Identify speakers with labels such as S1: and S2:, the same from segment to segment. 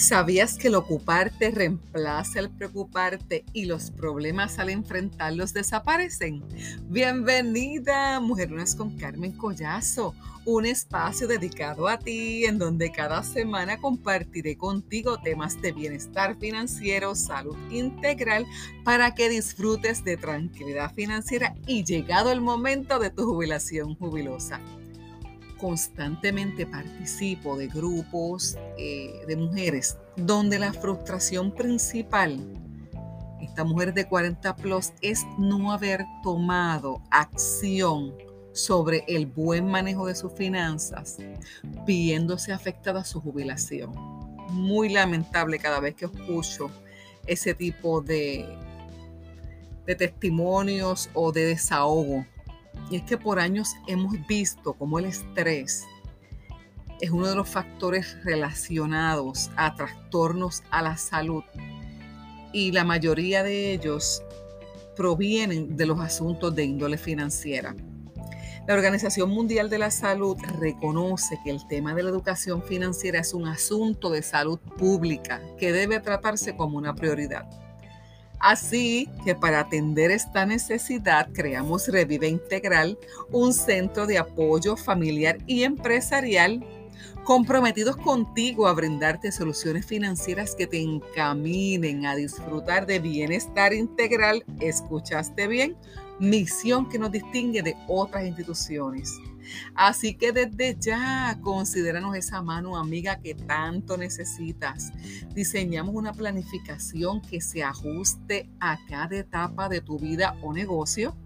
S1: ¿Sabías que el ocuparte reemplaza el preocuparte y los problemas al enfrentarlos desaparecen? Bienvenida, Mujer Lunas con Carmen Collazo, un espacio dedicado a ti en donde cada semana compartiré contigo temas de bienestar financiero, salud integral para que disfrutes de tranquilidad financiera y llegado el momento de tu jubilación jubilosa constantemente participo de grupos eh, de mujeres donde la frustración principal, esta mujer de 40 plus, es no haber tomado acción sobre el buen manejo de sus finanzas, viéndose afectada su jubilación. Muy lamentable cada vez que escucho ese tipo de, de testimonios o de desahogo y es que por años hemos visto cómo el estrés es uno de los factores relacionados a trastornos a la salud y la mayoría de ellos provienen de los asuntos de índole financiera. La Organización Mundial de la Salud reconoce que el tema de la educación financiera es un asunto de salud pública que debe tratarse como una prioridad. Así que para atender esta necesidad creamos Revive Integral, un centro de apoyo familiar y empresarial comprometidos contigo a brindarte soluciones financieras que te encaminen a disfrutar de bienestar integral. ¿Escuchaste bien? Misión que nos distingue de otras instituciones. Así que desde ya considéranos esa mano amiga que tanto necesitas. Diseñamos una planificación que se ajuste a cada etapa de tu vida o negocio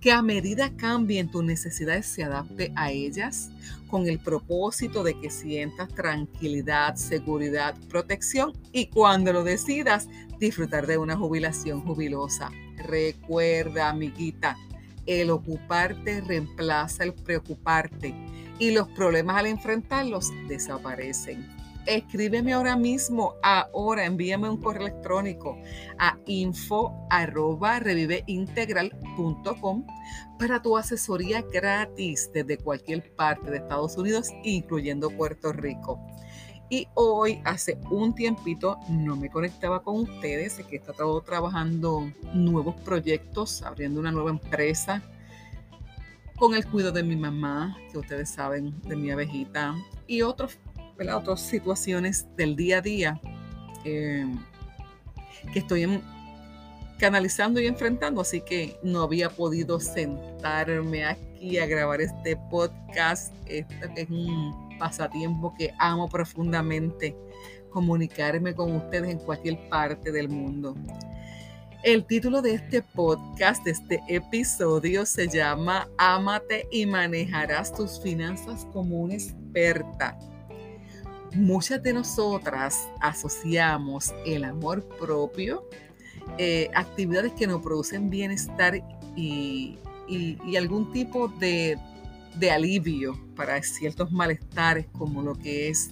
S1: que a medida cambien tus necesidades se adapte a ellas con el propósito de que sientas tranquilidad, seguridad, protección y cuando lo decidas disfrutar de una jubilación jubilosa. Recuerda, amiguita, el ocuparte reemplaza el preocuparte y los problemas al enfrentarlos desaparecen. Escríbeme ahora mismo, ahora envíame un correo electrónico a info para tu asesoría gratis desde cualquier parte de Estados Unidos, incluyendo Puerto Rico. Y hoy, hace un tiempito, no me conectaba con ustedes, que he estado trabajando nuevos proyectos, abriendo una nueva empresa, con el cuidado de mi mamá, que ustedes saben, de mi abejita, y otros, otras situaciones del día a día eh, que estoy canalizando y enfrentando, así que no había podido sentarme aquí a grabar este podcast. Este es un pasatiempo que amo profundamente, comunicarme con ustedes en cualquier parte del mundo. El título de este podcast, de este episodio, se llama Ámate y manejarás tus finanzas como una experta. Muchas de nosotras asociamos el amor propio, eh, actividades que nos producen bienestar y algún tipo de, de alivio para ciertos malestares como lo que es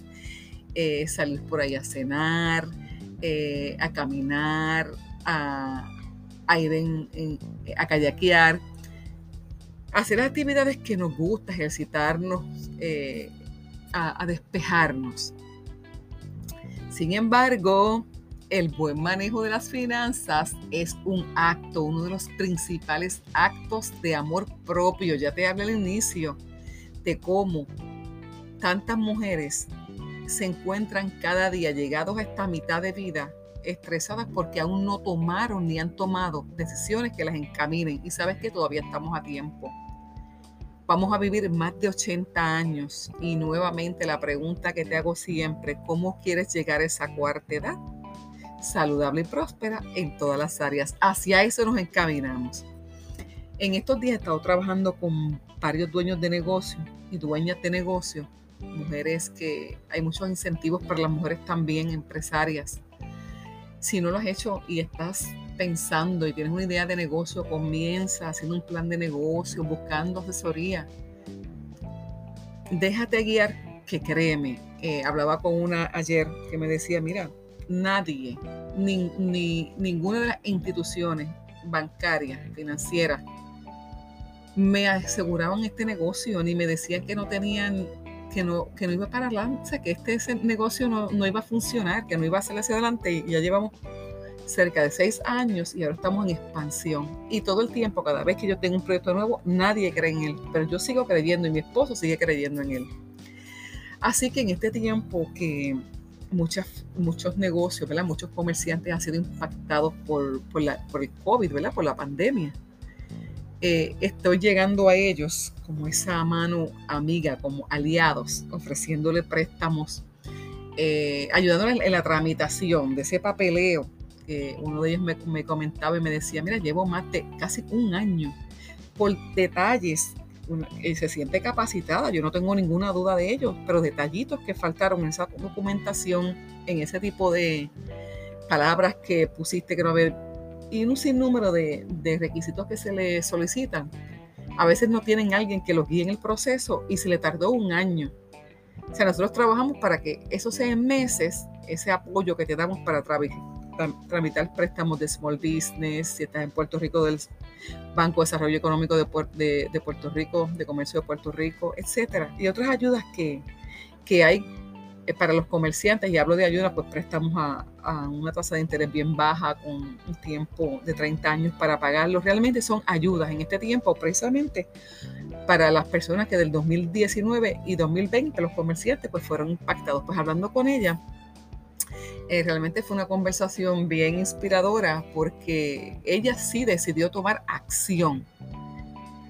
S1: eh, salir por ahí a cenar, eh, a caminar, a, ir en, a kayakear, hacer actividades que nos gusta, ejercitarnos, eh, a despejarnos. Sin embargo, el buen manejo de las finanzas es un acto, uno de los principales actos de amor propio. Ya te hablé al inicio de cómo tantas mujeres se encuentran cada día llegados a esta mitad de vida estresadas porque aún no tomaron ni han tomado decisiones que las encaminen. Y sabes que todavía estamos a tiempo. Vamos a vivir más de 80 años y nuevamente la pregunta que te hago siempre, ¿cómo quieres llegar a esa cuarta edad? Saludable y próspera en todas las áreas. Hacia eso nos encaminamos. En estos días he estado trabajando con varios dueños de negocio y dueñas de negocio, mujeres que hay muchos incentivos para las mujeres también, empresarias. Si no lo has hecho y estás pensando y tienes una idea de negocio, comienza haciendo un plan de negocio, buscando asesoría. Déjate guiar, que créeme. Eh, hablaba con una ayer que me decía, mira, nadie, ni, ninguna de las instituciones bancarias, financieras, me aseguraban este negocio, ni me decían que no tenían, que no, que no iba para adelante, que este ese negocio no, no, iba a funcionar, que no iba a salir hacia adelante y ya llevamos cerca de seis años y ahora estamos en expansión. Y todo el tiempo, cada vez que yo tengo un proyecto nuevo, nadie cree en él, pero yo sigo creyendo y mi esposo sigue creyendo en él. Así que en este tiempo que muchas, muchos negocios, muchos comerciantes han sido impactados por, por, la, por el COVID, ¿verdad? por la pandemia, eh, estoy llegando a ellos como esa mano amiga, como aliados, ofreciéndole préstamos, eh, ayudándoles en la tramitación de ese papeleo. uno de ellos me, me, comentaba y me decía, mira, llevo más de casi un año por detalles. Se siente capacitada, yo no tengo ninguna duda de ello, pero detallitos que faltaron en esa documentación, en ese tipo de palabras que pusiste que no había y un sinnúmero de, de requisitos que se le solicitan. A veces no tienen alguien que los guíe en el proceso y se le tardó un año. O sea, nosotros trabajamos para que esos seis meses, ese apoyo que te damos para tramitar préstamos de small business, si estás en Puerto Rico del Banco de Desarrollo Económico de, Puerto Rico, de Comercio de Puerto Rico, etcétera, y otras ayudas que, que hay eh, para los comerciantes, y hablo de ayuda, pues prestamos a, una tasa de interés bien baja con un tiempo de 30 años para pagarlo. Realmente son ayudas en este tiempo precisamente para las personas que del 2019 y 2020 los comerciantes pues fueron impactados. Pues hablando con ella, eh, realmente fue una conversación bien inspiradora porque ella sí decidió tomar acción.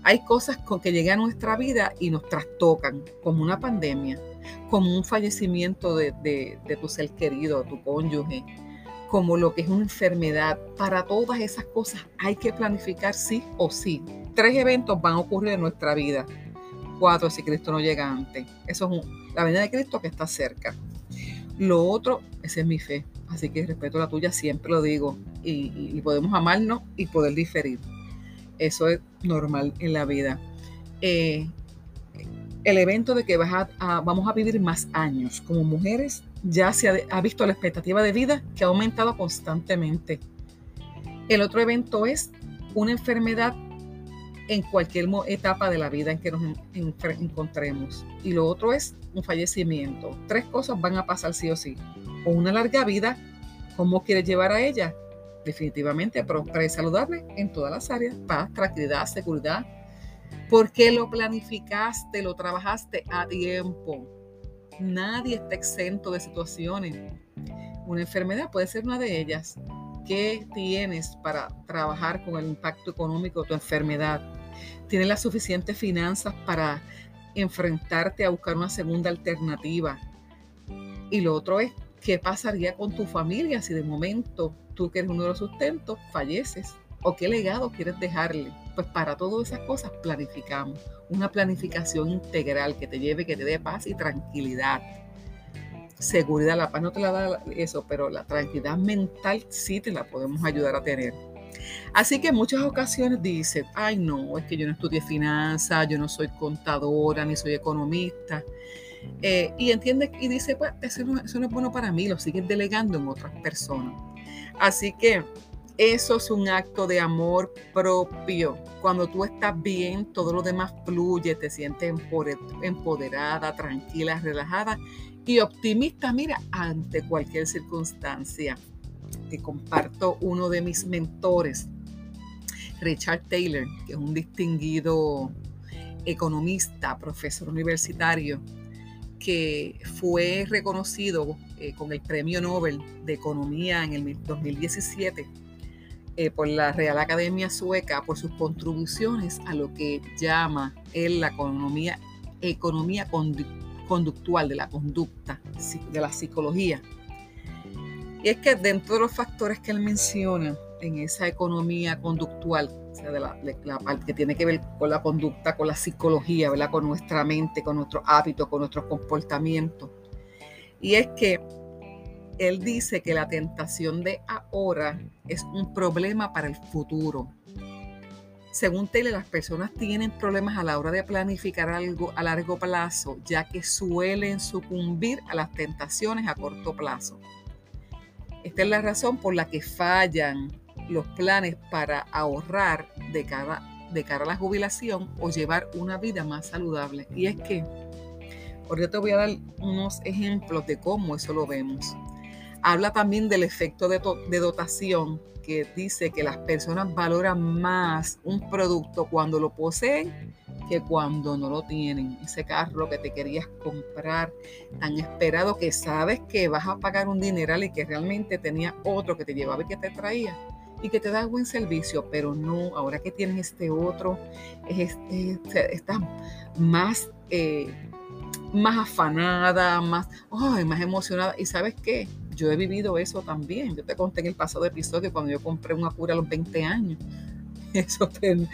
S1: Hay cosas con que llegan a nuestra vida y nos trastocan, como una pandemia como un fallecimiento de, tu ser querido, tu cónyuge, como lo que es una enfermedad. Para todas esas cosas hay que planificar sí o sí. Tres eventos van a ocurrir en nuestra vida. Cuatro si Cristo no llega antes. Eso es la venida de Cristo que está cerca. Lo otro, esa es mi fe. Así que respeto la tuya, siempre lo digo. Y, podemos amarnos y poder diferir. Eso es normal en la vida. Eh, el evento de que vas a, vamos a vivir más años como mujeres ya se ha, visto la expectativa de vida que ha aumentado constantemente. El otro evento es una enfermedad en cualquier etapa de la vida en que nos encontremos. Y lo otro es un fallecimiento. Tres cosas van a pasar sí o sí. O una larga vida, ¿cómo quieres llevar a ella? Definitivamente próspera y saludable en todas las áreas. Paz, tranquilidad, seguridad, porque lo planificaste, lo trabajaste a tiempo. Nadie está exento de situaciones. Una enfermedad puede ser una de ellas. ¿Qué tienes para trabajar con el impacto económico de tu enfermedad? ¿Tienes las suficientes finanzas para enfrentarte a buscar una segunda alternativa? Y lo otro es, ¿qué pasaría con tu familia si de momento tú que eres uno de los sustentos falleces? ¿O qué legado quieres dejarle? Pues para todas esas cosas planificamos. Una planificación integral que te lleve, que te dé paz y tranquilidad. Seguridad, la paz no te la da eso, pero la tranquilidad mental sí te la podemos ayudar a tener. Así que en muchas ocasiones dicen, ay no, es que yo no estudié finanzas, yo no soy contadora, ni soy economista. Eh, y entiende y dice, pues eso no, eso no es bueno para mí, lo sigues delegando en otras personas. Así que eso es un acto de amor propio. Cuando tú estás bien, todo lo demás fluye, te sientes empoderada, tranquila, relajada y optimista, mira, ante cualquier circunstancia. Te comparto uno de mis mentores, Richard Taylor, que es un distinguido economista, profesor universitario, que fue reconocido eh, con el Premio Nobel de Economía en el 2017 eh, por la Real Academia Sueca por sus contribuciones a lo que llama él la economía, economía conductual de la conducta, de la psicología. Y es que dentro de los factores que él menciona en esa economía conductual, o sea, de la, parte que tiene que ver con la conducta, con la psicología, ¿verdad? con nuestra mente, con nuestros hábitos, con nuestros comportamientos. Y es que él dice que la tentación de ahora es un problema para el futuro. Según Taylor, las personas tienen problemas a la hora de planificar algo a largo plazo, ya que suelen sucumbir a las tentaciones a corto plazo. Esta es la razón por la que fallan los planes para ahorrar de cara, a la jubilación o llevar una vida más saludable. Y es que Ahorita te voy a dar unos ejemplos de cómo eso lo vemos. Habla también del efecto de dotación, que dice que las personas valoran más un producto cuando lo poseen que cuando no lo tienen. Ese carro que te querías comprar, tan esperado que sabes que vas a pagar un dineral y que realmente tenía otro que te llevaba y que te traía y que te da buen servicio, pero no, ahora que tienes este otro, este, estás más, eh, más afanada, más, más emocionada. ¿Y sabes qué? Yo he vivido eso también. Yo te conté en el pasado episodio cuando yo compré una cura a los 20 años. Eso en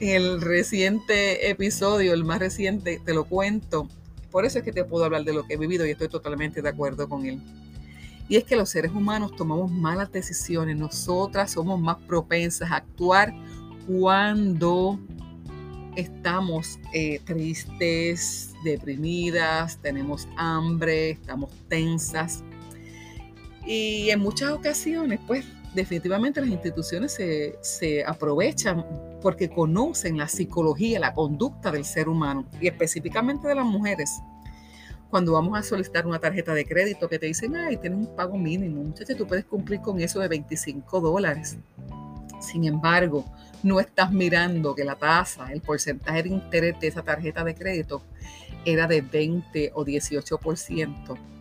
S1: el reciente episodio, el más reciente, te lo cuento. Por eso es que te puedo hablar de lo que he vivido y estoy totalmente de acuerdo con él. Y es que los seres humanos tomamos malas decisiones. Nosotras somos más propensas a actuar cuando estamos eh, tristes, deprimidas, tenemos hambre, estamos tensas. Y en muchas ocasiones, pues definitivamente las instituciones se, se, aprovechan porque conocen la psicología, la conducta del ser humano y específicamente de las mujeres. Cuando vamos a solicitar una tarjeta de crédito que te dicen, ay, tienes un pago mínimo, muchachos, tú puedes cumplir con eso de 25 dólares. Sin embargo, no estás mirando que la tasa, el porcentaje de interés de esa tarjeta de crédito era de 20 o 18%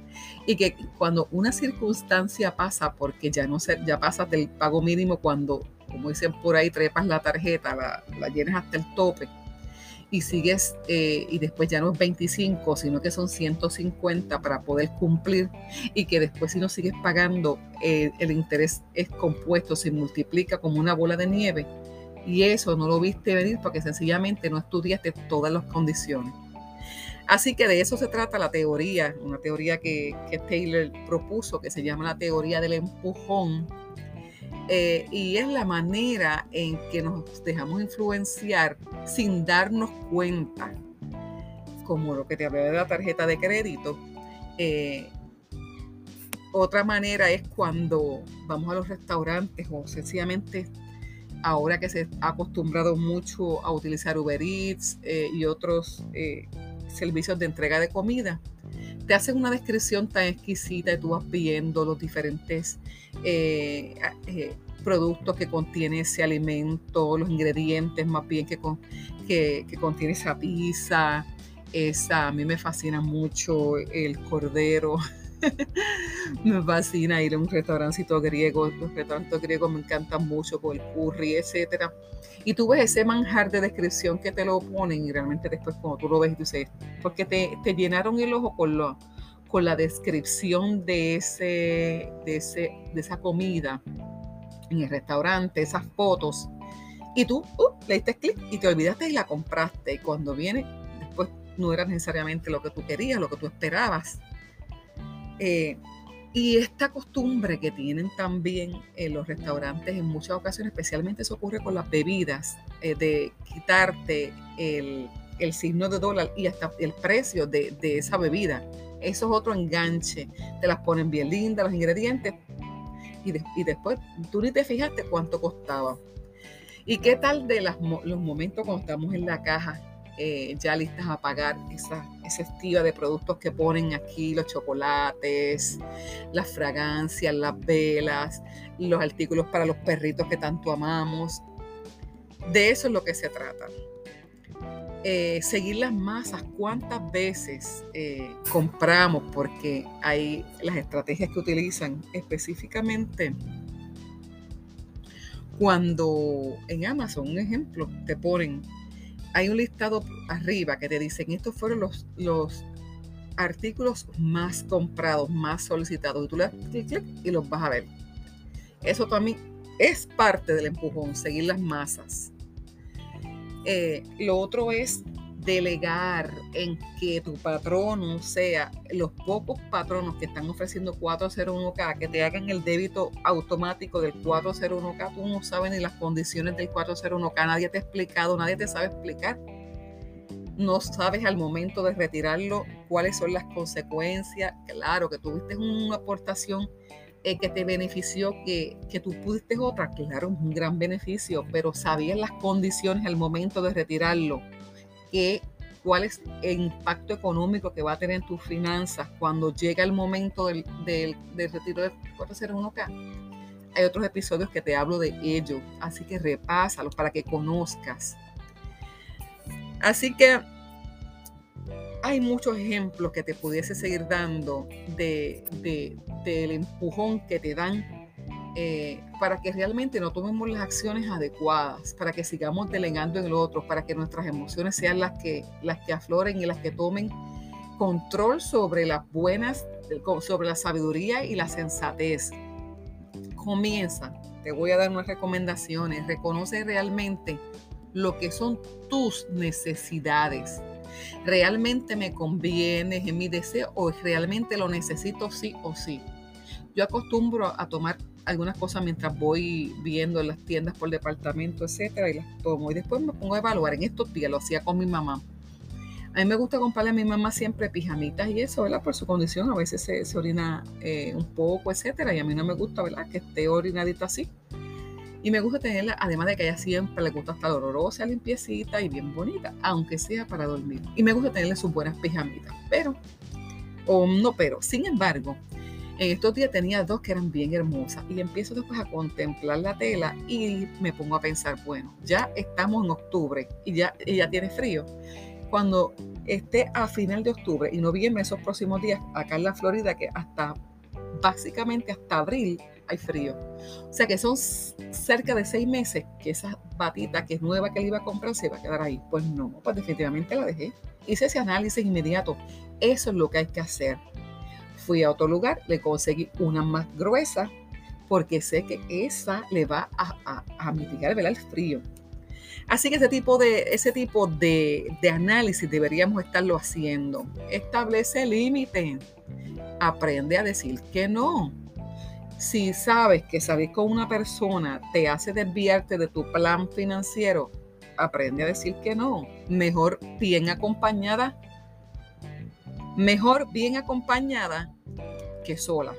S1: y que cuando una circunstancia pasa, porque ya no se, ya pasas del pago mínimo cuando, como dicen por ahí, trepas la tarjeta, la, la llenas hasta el tope y sigues, eh, y después ya no es 25, sino que son 150 para poder cumplir y que después si no sigues pagando, eh, el interés es compuesto, se multiplica como una bola de nieve. Y eso no lo viste venir porque sencillamente no estudiaste todas las condiciones. Así que de eso se trata la teoría, una teoría que, Taylor propuso, que se llama la teoría del empujón. Eh, y es la manera en que nos dejamos influenciar sin darnos cuenta, como lo que te hablé de la tarjeta de crédito. Eh, otra manera es cuando vamos a los restaurantes o sencillamente ahora que se ha acostumbrado mucho a utilizar Uber Eats eh, y otros servicios de entrega de comida. Te hacen una descripción tan exquisita y tú vas viendo los diferentes eh, eh, productos que contiene ese alimento, los ingredientes más bien que, que, que contiene esa pizza. Esa, a mí me fascina mucho el cordero. me fascina ir a un restaurancito griego. Los restaurantes griegos me encantan mucho con el curry, etcétera. Y tú ves ese manjar de descripción que te lo ponen y realmente después cuando tú lo ves, tú dices, porque te, te llenaron el ojo con, lo, con la descripción de, ese, de, ese, de esa comida en el restaurante, esas fotos. Y tú uh, le diste clic y te olvidaste y la compraste. Y cuando viene, después no era necesariamente lo que tú querías, lo que tú esperabas. Eh, y esta costumbre que tienen también en los restaurantes en muchas ocasiones, especialmente eso ocurre con las bebidas, eh, de quitarte el, signo de dólar y hasta el precio de, esa bebida. Eso es otro enganche. Te las ponen bien lindas, los ingredientes, y, y después tú ni te fijaste cuánto costaba. ¿Y qué tal de los momentos cuando estamos en la caja eh, ya listas a pagar esa, esa estiva de productos que ponen aquí, los chocolates, las fragancias, las velas, los artículos para los perritos que tanto amamos. De eso es lo que se trata. Eh, seguir las masas, cuántas veces eh, compramos, porque hay las estrategias que utilizan específicamente cuando en Amazon, un ejemplo, te ponen hay un listado arriba que te dicen, estos fueron los, los artículos más comprados, más solicitados. Y tú le das clic, y los vas a ver. Eso también es parte del empujón, seguir las masas. Eh, lo otro es delegar en que tu patrono sea los pocos patronos que están ofreciendo 401k, que te hagan el débito automático del 401k. Tú no sabes ni las condiciones del 401k, nadie te ha explicado, nadie te sabe explicar. No sabes al momento de retirarlo cuáles son las consecuencias. Claro que tuviste una aportación eh, que te benefició, que, que tú pudiste otra, claro, un gran beneficio, pero sabías las condiciones al momento de retirarlo que cuál es el impacto económico que va a tener en tus finanzas cuando llega el momento del, del, del retiro de 401k. Hay otros episodios que te hablo de ello, así que repásalos para que conozcas. Así que hay muchos ejemplos que te pudiese seguir dando de, del empujón que te dan eh, para que realmente no tomemos las acciones adecuadas, para que sigamos delegando en el otro, para que nuestras emociones sean las que, las que afloren y las que tomen control sobre las buenas, sobre la sabiduría y la sensatez. Comienza, te voy a dar unas recomendaciones, reconoce realmente lo que son tus necesidades. ¿Realmente me conviene en mi deseo o realmente lo necesito sí o sí? Yo acostumbro a tomar algunas cosas mientras voy viendo en las tiendas por departamento, etcétera, y las tomo. Y después me pongo a evaluar. En estos días lo hacía con mi mamá. A mí me gusta comprarle a mi mamá siempre pijamitas y eso, ¿verdad? Por su condición, a veces se, orina eh, un poco, etcétera. Y a mí no me gusta, ¿verdad? Que esté orinadita así. Y me gusta tenerla, además de que ella siempre le gusta estar olorosa, limpiecita y bien bonita, aunque sea para dormir. Y me gusta tenerle sus buenas pijamitas. Pero, o no, pero, sin embargo, en estos días tenía dos que eran bien hermosas y empiezo después a contemplar la tela y me pongo a pensar, bueno, ya estamos en octubre y ya, ya tiene frío. Cuando esté a final de octubre y noviembre, esos próximos días, acá en la Florida, que hasta básicamente hasta abril hay frío. O sea que son cerca de seis meses que esa batita que es nueva que le iba a comprar se va a quedar ahí. Pues no, pues definitivamente la dejé. Hice ese análisis inmediato. Eso es lo que hay que hacer. Fui a otro lugar, le conseguí una más gruesa porque sé que esa le va a, mitigar el frío. Así que ese tipo, de, ese tipo de, de análisis deberíamos estarlo haciendo. Establece límites. Aprende a decir que no. Si sabes que salir con una persona te hace desviarte de tu plan financiero, aprende a decir que no. Mejor bien acompañada Mejor bien acompañada que sola.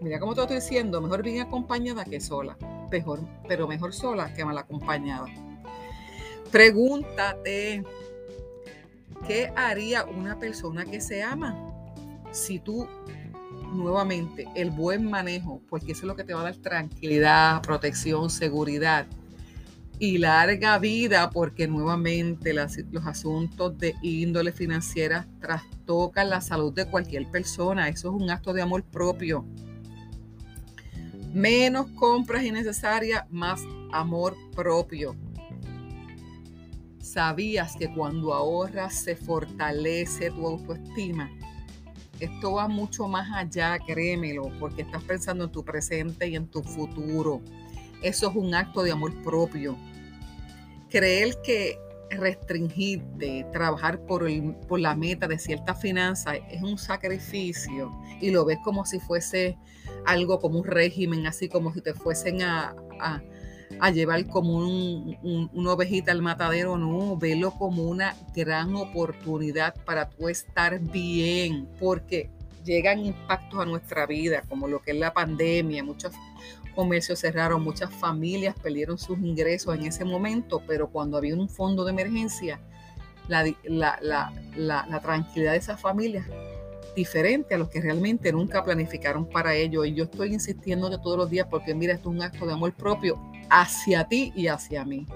S1: Mira cómo te estoy diciendo, mejor bien acompañada que sola. Mejor, pero mejor sola que mal acompañada. Pregúntate, ¿qué haría una persona que se ama? Si tú, nuevamente, el buen manejo, porque eso es lo que te va a dar tranquilidad, protección, seguridad, y larga vida porque nuevamente los asuntos de índole financiera trastocan la salud de cualquier persona. Eso es un acto de amor propio. Menos compras innecesarias, más amor propio. ¿Sabías que cuando ahorras se fortalece tu autoestima? Esto va mucho más allá, créemelo, porque estás pensando en tu presente y en tu futuro. Eso es un acto de amor propio. Creer que restringirte, trabajar por, por la meta de cierta finanza es un sacrificio y lo ves como si fuese algo como un régimen, así como si te fuesen a, llevar como un, una ovejita al matadero, no, velo como una gran oportunidad para tú estar bien, porque llegan impactos a nuestra vida, como lo que es la pandemia, muchos comercios cerraron, muchas familias perdieron sus ingresos en ese momento, pero cuando había un fondo de emergencia, la, la, tranquilidad de esas familias diferente a los que realmente nunca planificaron para ello. Y yo estoy insistiendo de todos los días porque mira, esto es un acto de amor propio hacia ti y hacia mí.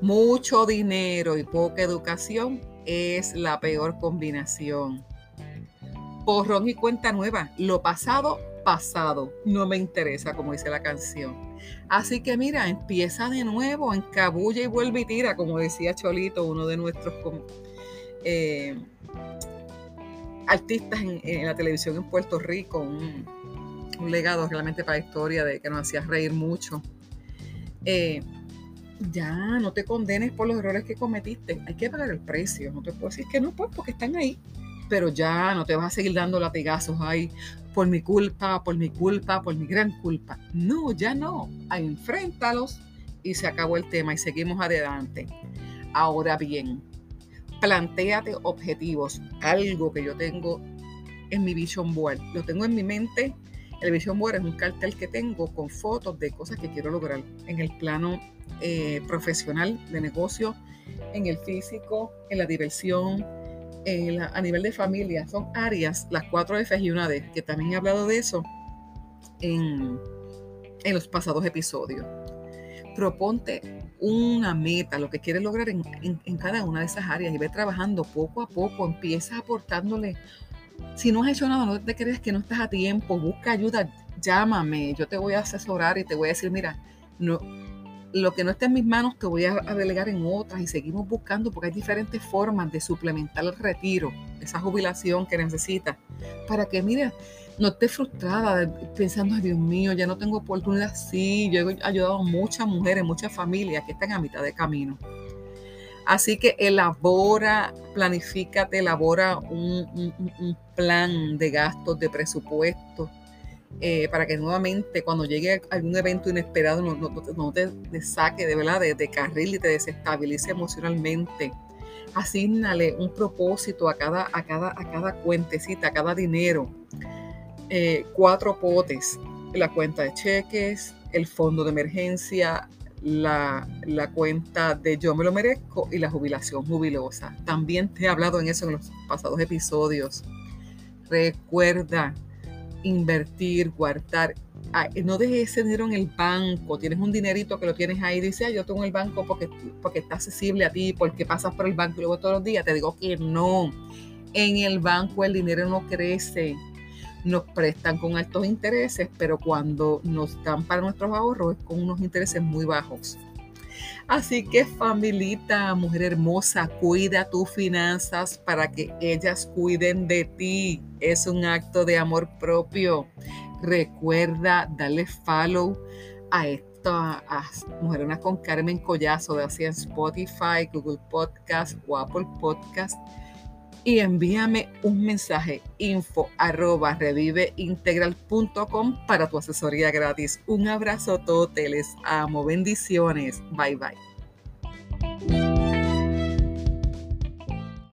S1: Mucho dinero y poca educación es la peor combinación. Borrón y cuenta nueva. Lo pasado pasado no me interesa, como dice la canción. Así que mira, empieza de nuevo, encabulla y vuelve y tira, como decía Cholito, uno de nuestros eh, artistas en, la televisión en Puerto Rico, un, legado realmente para la historia de que nos hacía reír mucho. Eh, ya, no te condenes por los errores que cometiste. Hay que pagar el precio. No te puedo decir que no, pues, porque están ahí pero ya no te vas a seguir dando latigazos ahí por mi culpa, por mi culpa, por mi gran culpa. No, ya no. Enfréntalos y se acabó el tema y seguimos adelante. Ahora bien, planteate objetivos, algo que yo tengo en mi vision board, lo tengo en mi mente El Vision Board es un cartel que tengo con fotos de cosas que quiero lograr en el plano eh, profesional de negocio, en el físico, en la diversión, a nivel de familia. Son áreas, las cuatro F y una D, que también he hablado de eso en, en los pasados episodios. Proponte una meta, lo que quieres lograr en, en, cada una de esas áreas y ve trabajando poco a poco, empieza aportándole. Si no has hecho nada, no te crees que no estás a tiempo, busca ayuda, llámame, yo te voy a asesorar y te voy a decir, mira, no, lo que no está en mis manos te voy a, delegar en otras y seguimos buscando porque hay diferentes formas de suplementar el retiro, esa jubilación que necesitas, para que, mira, no estés frustrada pensando, Dios mío, ya no tengo oportunidad. Sí, yo he ayudado a muchas mujeres, muchas familias que están a mitad de camino. Así que elabora, planifícate, elabora un, un plan de gastos, de presupuesto, eh, para que nuevamente cuando llegue algún evento inesperado no, no, te, saque de verdad de, carril y te desestabilice emocionalmente. Asignale un propósito a cada, a cada, a cada cuentecita, a cada dinero. Eh, cuatro potes, la cuenta de cheques, el fondo de emergencia, la, la, cuenta de yo me lo merezco y la jubilación jubilosa. También te he hablado en eso en los pasados episodios. Recuerda, invertir, guardar. no dejes ese dinero en el banco. Tienes un dinerito que lo tienes ahí. Dice, ah, yo tengo el banco porque, porque está accesible a ti, porque pasas por el banco y luego todos los días. Te digo que no. En el banco el dinero no crece. Nos prestan con altos intereses, pero cuando nos dan para nuestros ahorros es con unos intereses muy bajos. Así que familita, mujer hermosa, cuida tus finanzas para que ellas cuiden de ti. Es un acto de amor propio. Recuerda darle follow a esta a Mujeres con Carmen Collazo, de así en Spotify, Google Podcast o Apple Podcast y envíame un mensaje info arroba reviveintegral.com para tu asesoría gratis. Un abrazo todos, les amo, bendiciones, bye bye.